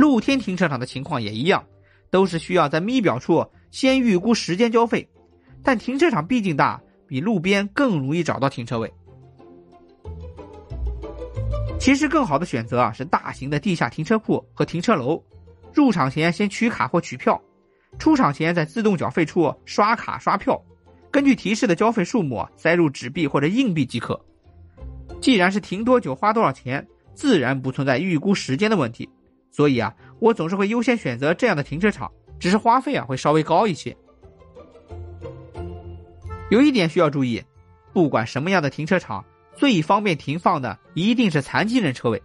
露天停车场的情况也一样，都是需要在咪表处先预估时间交费。但停车场毕竟大，比路边更容易找到停车位。其实更好的选择啊是大型的地下停车库和停车楼，入场前先取卡或取票，出场前在自动缴费处刷卡刷票，根据提示的交费数目塞入纸币或者硬币即可。既然是停多久花多少钱，自然不存在预估时间的问题，所以啊，我总是会优先选择这样的停车场，只是花费啊会稍微高一些。有一点需要注意，不管什么样的停车场。最方便停放的一定是残疾人车位，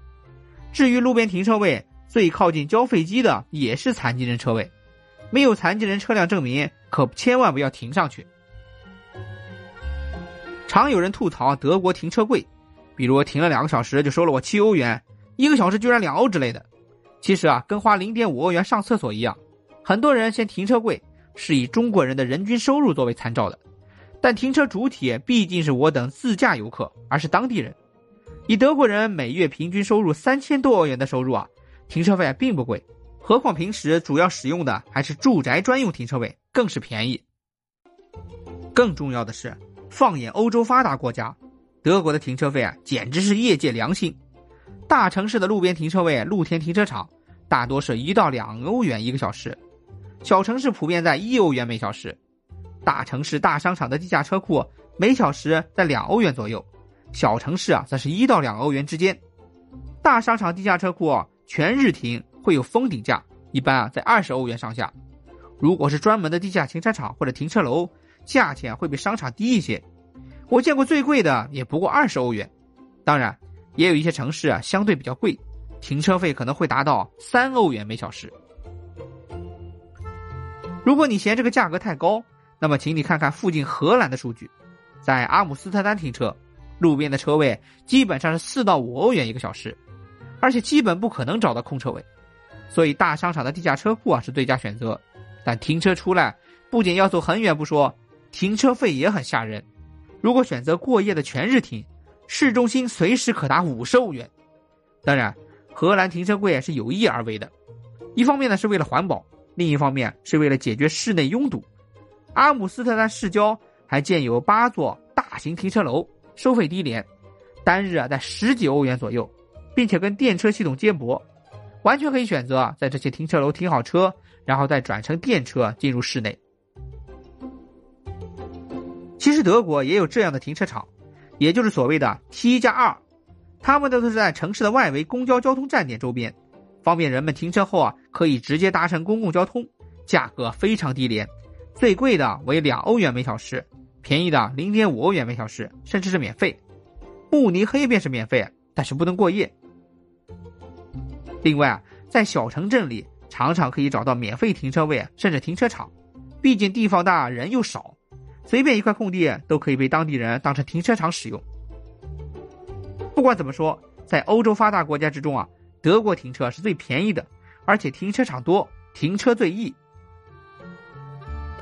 至于路边停车位，最靠近交费机的也是残疾人车位。没有残疾人车辆证明，可千万不要停上去。常有人吐槽德国停车贵，比如停了两个小时就收了我七欧元，一个小时居然两欧之类的。其实啊，跟花零点五欧元上厕所一样，很多人嫌停车贵，是以中国人的人均收入作为参照的。但停车主体毕竟是我等自驾游客，而是当地人。以德国人每月平均收入三千多欧元的收入啊，停车费并不贵。何况平时主要使用的还是住宅专用停车位，更是便宜。更重要的是，放眼欧洲发达国家，德国的停车费啊，简直是业界良心。大城市的路边停车位、露天停车场，大多是一到两欧元一个小时，小城市普遍在一欧元每小时。大城市大商场的地下车库每小时在两欧元左右，小城市啊则是一到两欧元之间。大商场地下车库全日停会有封顶价，一般啊在二十欧元上下。如果是专门的地下停车场或者停车楼，价钱会比商场低一些。我见过最贵的也不过二十欧元。当然，也有一些城市啊相对比较贵，停车费可能会达到三欧元每小时。如果你嫌这个价格太高，那么，请你看看附近荷兰的数据，在阿姆斯特丹停车，路边的车位基本上是四到五欧元一个小时，而且基本不可能找到空车位，所以大商场的地下车库啊是最佳选择。但停车出来不仅要走很远不说，停车费也很吓人。如果选择过夜的全日停，市中心随时可达五十欧元。当然，荷兰停车贵是有意而为的，一方面呢是为了环保，另一方面是为了解决室内拥堵。阿姆斯特丹市郊还建有八座大型停车楼，收费低廉，单日啊在十几欧元左右，并且跟电车系统接驳，完全可以选择在这些停车楼停好车，然后再转乘电车进入市内。其实德国也有这样的停车场，也就是所谓的 T 加二，他们都是在城市的外围公交交通站点周边，方便人们停车后啊可以直接搭乘公共交通，价格非常低廉。最贵的为两欧元每小时，便宜的零点五欧元每小时，甚至是免费。慕尼黑便是免费，但是不能过夜。另外啊，在小城镇里，常常可以找到免费停车位，甚至停车场。毕竟地方大，人又少，随便一块空地都可以被当地人当成停车场使用。不管怎么说，在欧洲发达国家之中啊，德国停车是最便宜的，而且停车场多，停车最易。